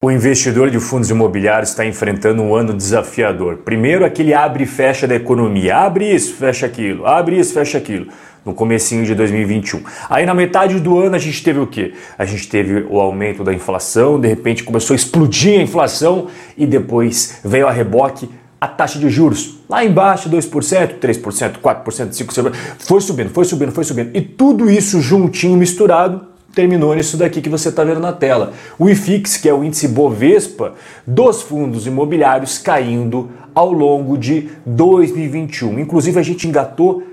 O investidor de fundos imobiliários está enfrentando um ano desafiador. Primeiro, aquele abre e fecha da economia. Abre isso, fecha aquilo. Abre isso, fecha aquilo. No comecinho de 2021. Aí na metade do ano a gente teve o quê? A gente teve o aumento da inflação, de repente começou a explodir a inflação e depois veio a reboque a taxa de juros. Lá embaixo, 2%, 3%, 4%, 5%. Foi subindo, foi subindo, foi subindo. E tudo isso juntinho, misturado, terminou nisso daqui que você está vendo na tela. O IFIX, que é o índice Bovespa dos fundos imobiliários, caindo ao longo de 2021. Inclusive, a gente engatou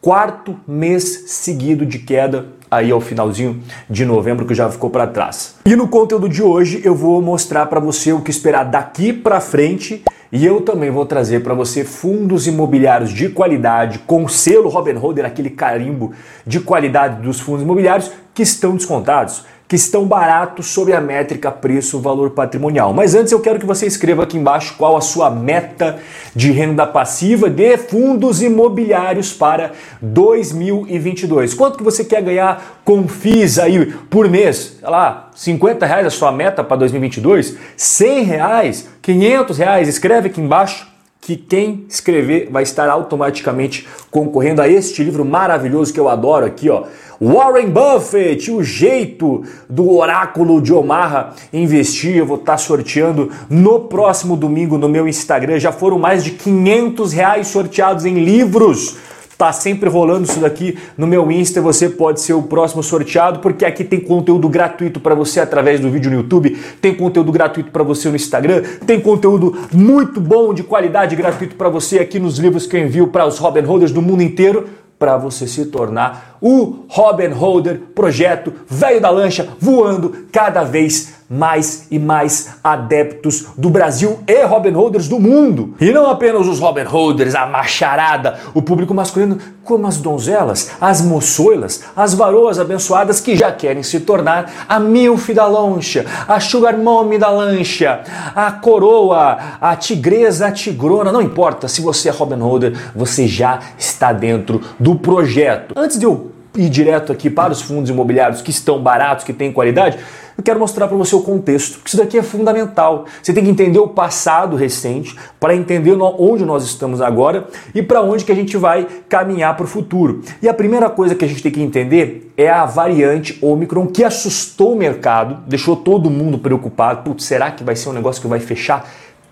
quarto mês seguido de queda aí ao finalzinho de novembro que já ficou para trás. E no conteúdo de hoje eu vou mostrar para você o que esperar daqui para frente e eu também vou trazer para você fundos imobiliários de qualidade, com selo Robin Holder, aquele carimbo de qualidade dos fundos imobiliários que estão descontados que estão baratos sob a métrica preço-valor patrimonial. Mas antes eu quero que você escreva aqui embaixo qual a sua meta de renda passiva de fundos imobiliários para 2022. Quanto que você quer ganhar com FIIs aí por mês? Sei lá, 50 reais a sua meta para 2022? 100 reais? 500 reais? Escreve aqui embaixo que quem escrever vai estar automaticamente concorrendo a este livro maravilhoso que eu adoro aqui, ó. Warren Buffett, o jeito do oráculo de Omaha investir. Eu vou estar sorteando no próximo domingo no meu Instagram. Já foram mais de 500 reais sorteados em livros. Tá sempre rolando isso daqui no meu Insta, você pode ser o próximo sorteado, porque aqui tem conteúdo gratuito para você através do vídeo no YouTube, tem conteúdo gratuito para você no Instagram, tem conteúdo muito bom de qualidade gratuito para você aqui nos livros que eu envio para os Robin Holders do mundo inteiro para você se tornar o Robin Holder projeto velho da lancha voando cada vez mais e mais adeptos do Brasil e Robin Holders do mundo. E não apenas os Robin Holders, a macharada, o público masculino, como as donzelas, as moçoilas, as varoas abençoadas que já querem se tornar a milf da lancha, a sugar mommy da lancha, a coroa, a tigresa, a tigrona, não importa se você é Robin Holder, você já está dentro do projeto. Antes de eu ir direto aqui para os fundos imobiliários que estão baratos, que têm qualidade, eu quero mostrar para você o contexto, porque isso daqui é fundamental. Você tem que entender o passado recente para entender onde nós estamos agora e para onde que a gente vai caminhar para o futuro. E a primeira coisa que a gente tem que entender é a variante Omicron que assustou o mercado, deixou todo mundo preocupado. Putz, será que vai ser um negócio que vai fechar?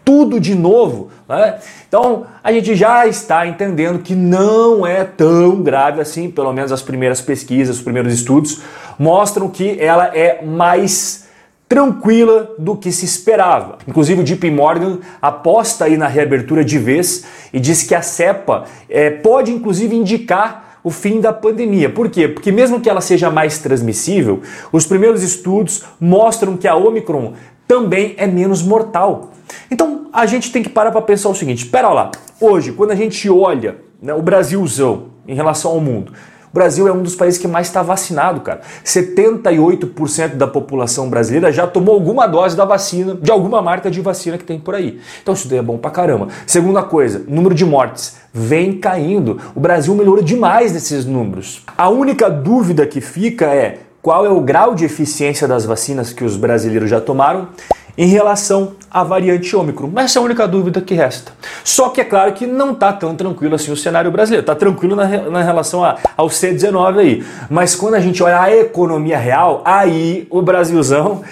Tudo de novo. Né? Então a gente já está entendendo que não é tão grave assim, pelo menos as primeiras pesquisas, os primeiros estudos mostram que ela é mais tranquila do que se esperava. Inclusive o JP Morgan aposta aí na reabertura de vez e diz que a cepa é, pode inclusive indicar o fim da pandemia. Por quê? Porque mesmo que ela seja mais transmissível, os primeiros estudos mostram que a Omicron também é menos mortal. Então a gente tem que parar para pensar o seguinte: espera lá, hoje, quando a gente olha né, o Brasilzão em relação ao mundo, o Brasil é um dos países que mais está vacinado, cara. 78% da população brasileira já tomou alguma dose da vacina, de alguma marca de vacina que tem por aí. Então isso daí é bom pra caramba. Segunda coisa, número de mortes vem caindo. O Brasil melhorou demais nesses números. A única dúvida que fica é qual é o grau de eficiência das vacinas que os brasileiros já tomaram em relação à variante Ômicron. Essa é a única dúvida que resta. Só que é claro que não está tão tranquilo assim o cenário brasileiro. Está tranquilo na, na relação a, ao C19 aí. Mas quando a gente olha a economia real, aí o Brasilzão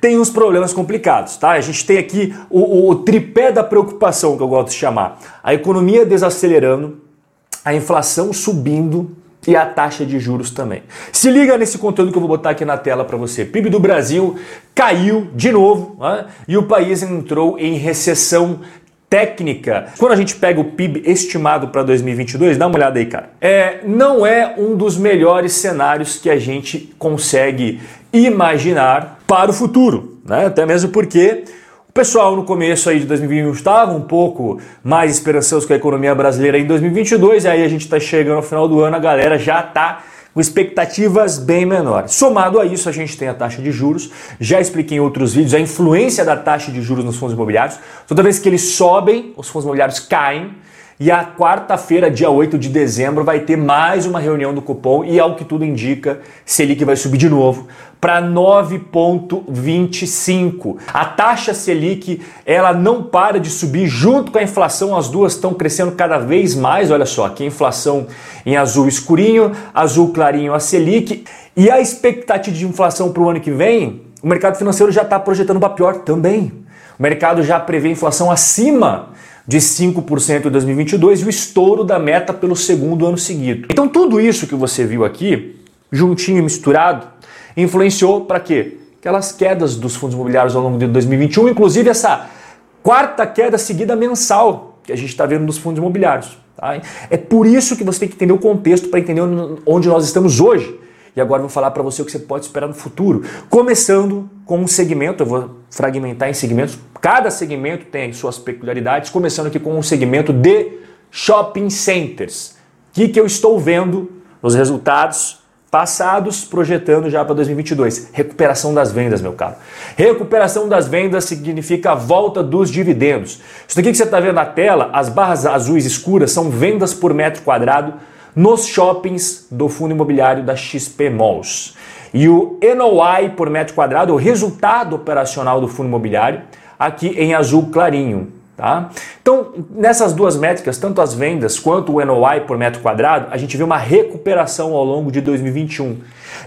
tem uns problemas complicados. Tá? A gente tem aqui o, o, o tripé da preocupação, que eu gosto de chamar. A economia desacelerando, a inflação subindo e a taxa de juros também. Se liga nesse conteúdo que eu vou botar aqui na tela para você. PIB do Brasil caiu de novo né? e o país entrou em recessão técnica. Quando a gente pega o PIB estimado para 2022, dá uma olhada aí, cara. É, não é um dos melhores cenários que a gente consegue imaginar para o futuro, né? Até mesmo porque o pessoal no começo aí de 2021 estava um pouco mais esperançoso com a economia brasileira em 2022, e aí a gente está chegando ao final do ano, a galera já está com expectativas bem menores. Somado a isso, a gente tem a taxa de juros. Já expliquei em outros vídeos a influência da taxa de juros nos fundos imobiliários. Toda vez que eles sobem, os fundos imobiliários caem. E a quarta-feira, dia 8 de dezembro, vai ter mais uma reunião do cupom e, ao que tudo indica, Selic vai subir de novo para 9,25. A taxa Selic ela não para de subir junto com a inflação, as duas estão crescendo cada vez mais. Olha só, aqui a inflação em azul escurinho, azul clarinho a Selic. E a expectativa de inflação para o ano que vem, o mercado financeiro já está projetando para pior também. O mercado já prevê inflação acima de 5% em 2022 e o estouro da meta pelo segundo ano seguido. Então tudo isso que você viu aqui, juntinho e misturado, influenciou para quê? Aquelas quedas dos fundos imobiliários ao longo de 2021, inclusive essa quarta queda seguida mensal que a gente está vendo nos fundos imobiliários. Tá? É por isso que você tem que entender o contexto para entender onde nós estamos hoje. E agora vou falar para você o que você pode esperar no futuro. Começando com um segmento, eu vou fragmentar em segmentos. Cada segmento tem suas peculiaridades, começando aqui com um segmento de shopping centers. O que, que eu estou vendo nos resultados passados, projetando já para 2022? Recuperação das vendas, meu caro. Recuperação das vendas significa a volta dos dividendos. Isso daqui que você está vendo na tela, as barras azuis escuras, são vendas por metro quadrado nos shoppings do fundo imobiliário da XP Malls. E o NOI por metro quadrado, o resultado operacional do fundo imobiliário, aqui em azul clarinho. Tá? Então, nessas duas métricas, tanto as vendas quanto o NOI por metro quadrado, a gente vê uma recuperação ao longo de 2021.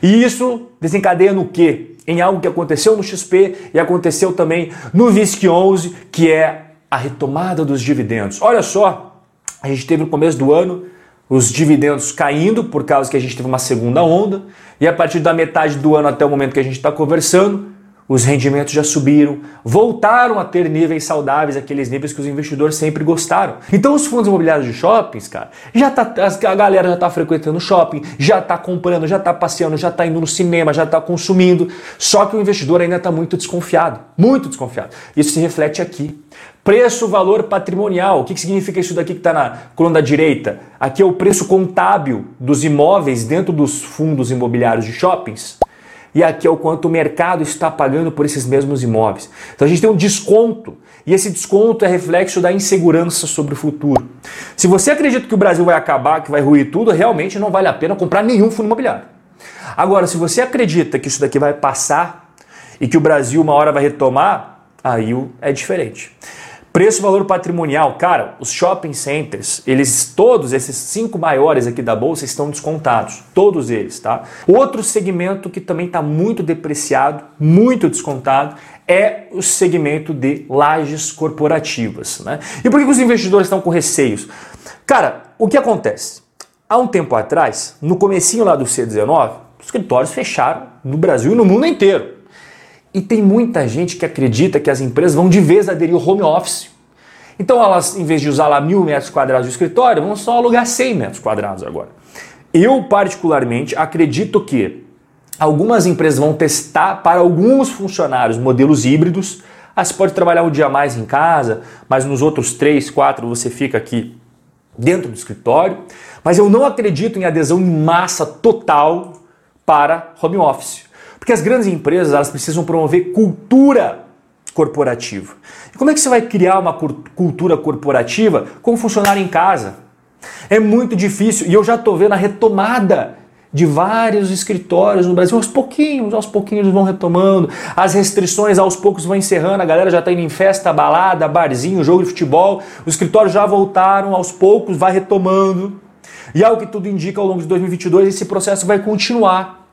E isso desencadeia no quê? Em algo que aconteceu no XP e aconteceu também no VISC 11, que é a retomada dos dividendos. Olha só, a gente teve no começo do ano os dividendos caindo por causa que a gente teve uma segunda onda, e a partir da metade do ano até o momento que a gente está conversando, os rendimentos já subiram, voltaram a ter níveis saudáveis, aqueles níveis que os investidores sempre gostaram. Então os fundos imobiliários de shoppings, cara, já tá, a galera já está frequentando shopping, já está comprando, já está passeando, já está indo no cinema, já está consumindo, só que o investidor ainda está muito desconfiado, muito desconfiado. Isso se reflete aqui. Preço, valor patrimonial. O que, significa isso daqui que está na coluna da direita? Aqui é o preço contábil dos imóveis dentro dos fundos imobiliários de shoppings. E aqui é o quanto o mercado está pagando por esses mesmos imóveis. Então a gente tem um desconto. E esse desconto é reflexo da insegurança sobre o futuro. Se você acredita que o Brasil vai acabar, que vai ruir tudo, realmente não vale a pena comprar nenhum fundo imobiliário. Agora, se você acredita que isso daqui vai passar e que o Brasil uma hora vai retomar, aí é diferente. Preço valor patrimonial, cara, os shopping centers, eles todos esses cinco maiores aqui da bolsa estão descontados, todos eles, tá? Outro segmento que também está muito depreciado, muito descontado, é o segmento de lajes corporativas, né? E por que os investidores estão com receios? Cara, o que acontece? Há um tempo atrás, no comecinho lá do C19, os escritórios fecharam no Brasil e no mundo inteiro. E tem muita gente que acredita que as empresas vão de vez aderir ao home office. Então elas, em vez de usar lá mil metros quadrados de escritório, vão só alugar 100 metros quadrados agora. Eu, particularmente, acredito que algumas empresas vão testar para alguns funcionários modelos híbridos. Ah, você pode trabalhar um dia mais em casa, mas nos outros três, quatro você fica aqui dentro do escritório. Mas eu não acredito em adesão em massa total para home office. Porque as grandes empresas elas precisam promover cultura corporativa. E como é que você vai criar uma cultura corporativa com funcionário em casa? É muito difícil e eu já estou vendo a retomada de vários escritórios no Brasil, aos pouquinhos, aos pouquinhos vão retomando, as restrições aos poucos vão encerrando, a galera já está indo em festa, balada, barzinho, jogo de futebol, os escritórios já voltaram, aos poucos vai retomando. E ao que tudo indica, ao longo de 2022, esse processo vai continuar.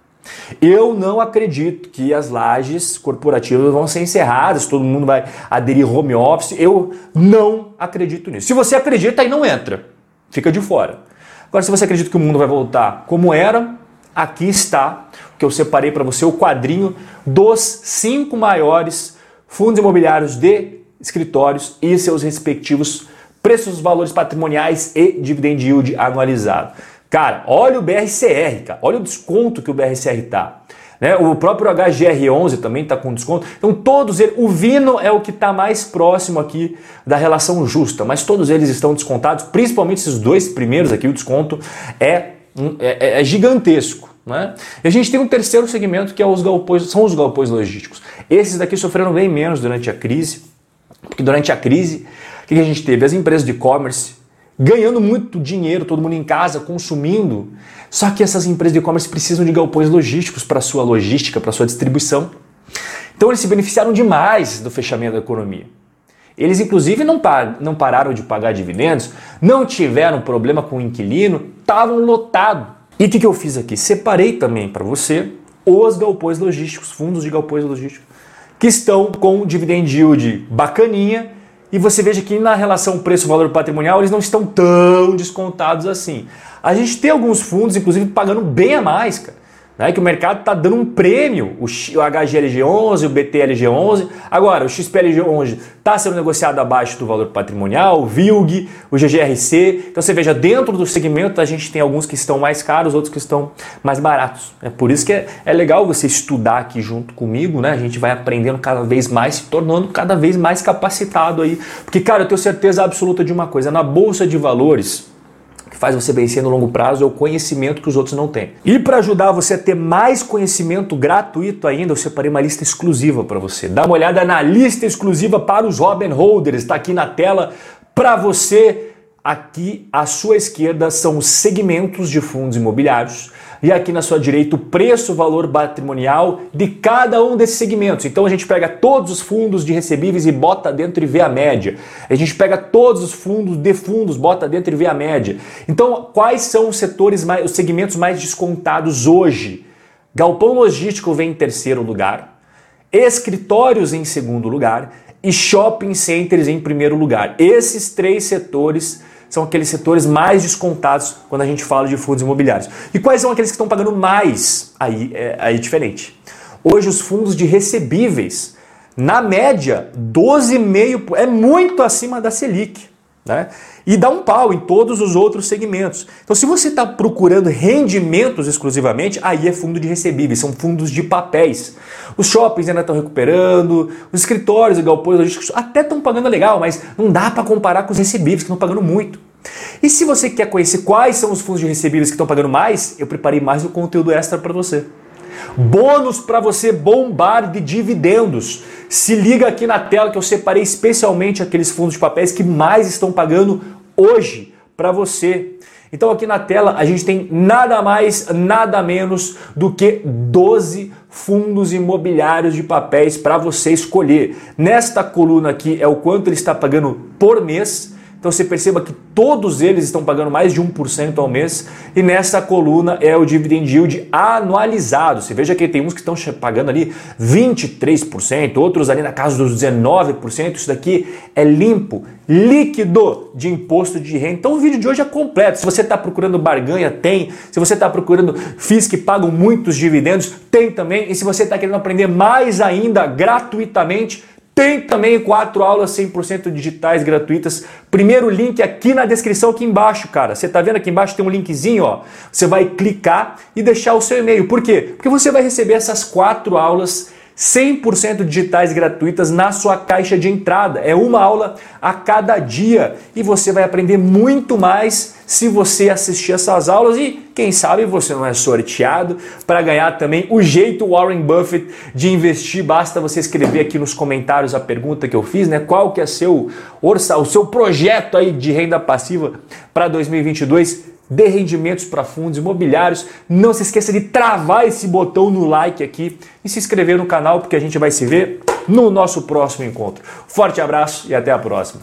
Eu não acredito que as lajes corporativas vão ser encerradas, todo mundo vai aderir home office. Eu não acredito nisso. Se você acredita, aí não entra, fica de fora. Agora, se você acredita que o mundo vai voltar como era, aqui está o que eu separei para você: o quadrinho dos cinco maiores fundos imobiliários de escritórios e seus respectivos preços, valores patrimoniais e dividend yield anualizado. Cara, olha o BRCR, cara. olha o desconto que o BRCR tá. Né? O próprio HGR11 também está com desconto. Então todos eles, o Vino é o que está mais próximo aqui da relação justa, mas todos eles estão descontados, principalmente esses dois primeiros aqui, o desconto é, é, é gigantesco. Né? E a gente tem um terceiro segmento que é os galpões, são os galpões logísticos. Esses daqui sofreram bem menos durante a crise, porque durante a crise, o que a gente teve? As empresas de e-commerce ganhando muito dinheiro, todo mundo em casa, consumindo. Só que essas empresas de e-commerce precisam de galpões logísticos para sua logística, para sua distribuição. Então eles se beneficiaram demais do fechamento da economia. Eles, inclusive, não, par não pararam de pagar dividendos, não tiveram problema com o inquilino, estavam lotados. E o que, que eu fiz aqui? Separei também para você os galpões logísticos, fundos de galpões logísticos, que estão com dividend yield bacaninha. E você veja que na relação preço-valor patrimonial eles não estão tão descontados assim. A gente tem alguns fundos, inclusive, pagando bem a mais, cara né, que o mercado está dando um prêmio, o, HGLG11, o BTLG11. Agora, o XPLG11 está sendo negociado abaixo do valor patrimonial, o VILG, o GGRC. Então você veja, dentro do segmento a gente tem alguns que estão mais caros, outros que estão mais baratos. É por isso que é, é legal você estudar aqui junto comigo, né? A gente vai aprendendo cada vez mais, se tornando cada vez mais capacitado aí. Porque, cara, eu tenho certeza absoluta de uma coisa, na Bolsa de Valores, faz você vencer no longo prazo é o conhecimento que os outros não têm. E para ajudar você a ter mais conhecimento gratuito ainda, eu separei uma lista exclusiva para você. Dá uma olhada na lista exclusiva para os Robin Holders, está aqui na tela para você. Aqui à sua esquerda são os segmentos de fundos imobiliários e aqui na sua direita o preço, valor patrimonial de cada um desses segmentos. Então a gente pega todos os fundos de recebíveis e bota dentro e vê a média. A gente pega todos os fundos de fundos, bota dentro e vê a média. Então, quais são os setores mais, os segmentos mais descontados hoje? Galpão logístico vem em terceiro lugar, escritórios em segundo lugar e shopping centers em primeiro lugar. Esses três setores são aqueles setores mais descontados quando a gente fala de fundos imobiliários. E quais são aqueles que estão pagando mais? Aí é, aí é diferente. Hoje os fundos de recebíveis, na média, 12,5% é muito acima da Selic. Né? E dá um pau em todos os outros segmentos. Então, se você está procurando rendimentos exclusivamente, aí é fundo de recebíveis, são fundos de papéis. Os shoppings ainda estão recuperando, os escritórios e galpões logísticos até estão pagando legal, mas não dá para comparar com os recebíveis que estão pagando muito. E se você quer conhecer quais são os fundos de recebíveis que estão pagando mais, eu preparei mais um conteúdo extra para você. Bônus para você bombar de dividendos. Se liga aqui na tela que eu separei especialmente aqueles fundos de papéis que mais estão pagando hoje para você. Então aqui na tela a gente tem nada mais, nada menos do que 12 fundos imobiliários de papéis para você escolher. Nesta coluna aqui é o quanto ele está pagando por mês então você perceba que todos eles estão pagando mais de 1% ao mês e nessa coluna é o dividend yield anualizado. Você veja que tem uns que estão pagando ali 23%, outros ali na casa dos 19%. Isso daqui é limpo, líquido de imposto de renda. Então o vídeo de hoje é completo. Se você está procurando barganha, tem. Se você está procurando FIIs que pagam muitos dividendos, tem também. E se você está querendo aprender mais ainda gratuitamente, tem também quatro aulas 100% digitais gratuitas. Primeiro link aqui na descrição aqui embaixo, cara. Você tá vendo aqui embaixo tem um linkzinho, ó. Você vai clicar e deixar o seu e-mail. Por quê? Porque você vai receber essas quatro aulas 100% digitais gratuitas na sua caixa de entrada. É uma aula a cada dia e você vai aprender muito mais se você assistir essas aulas e quem sabe você não é sorteado para ganhar também o jeito Warren Buffett de investir. Basta você escrever aqui nos comentários a pergunta que eu fiz, né? Qual que é seu orça, o seu projeto aí de renda passiva para 2022? de rendimentos para fundos imobiliários. Não se esqueça de travar esse botão no like aqui e se inscrever no canal, porque a gente vai se ver no nosso próximo encontro. Forte abraço e até a próxima.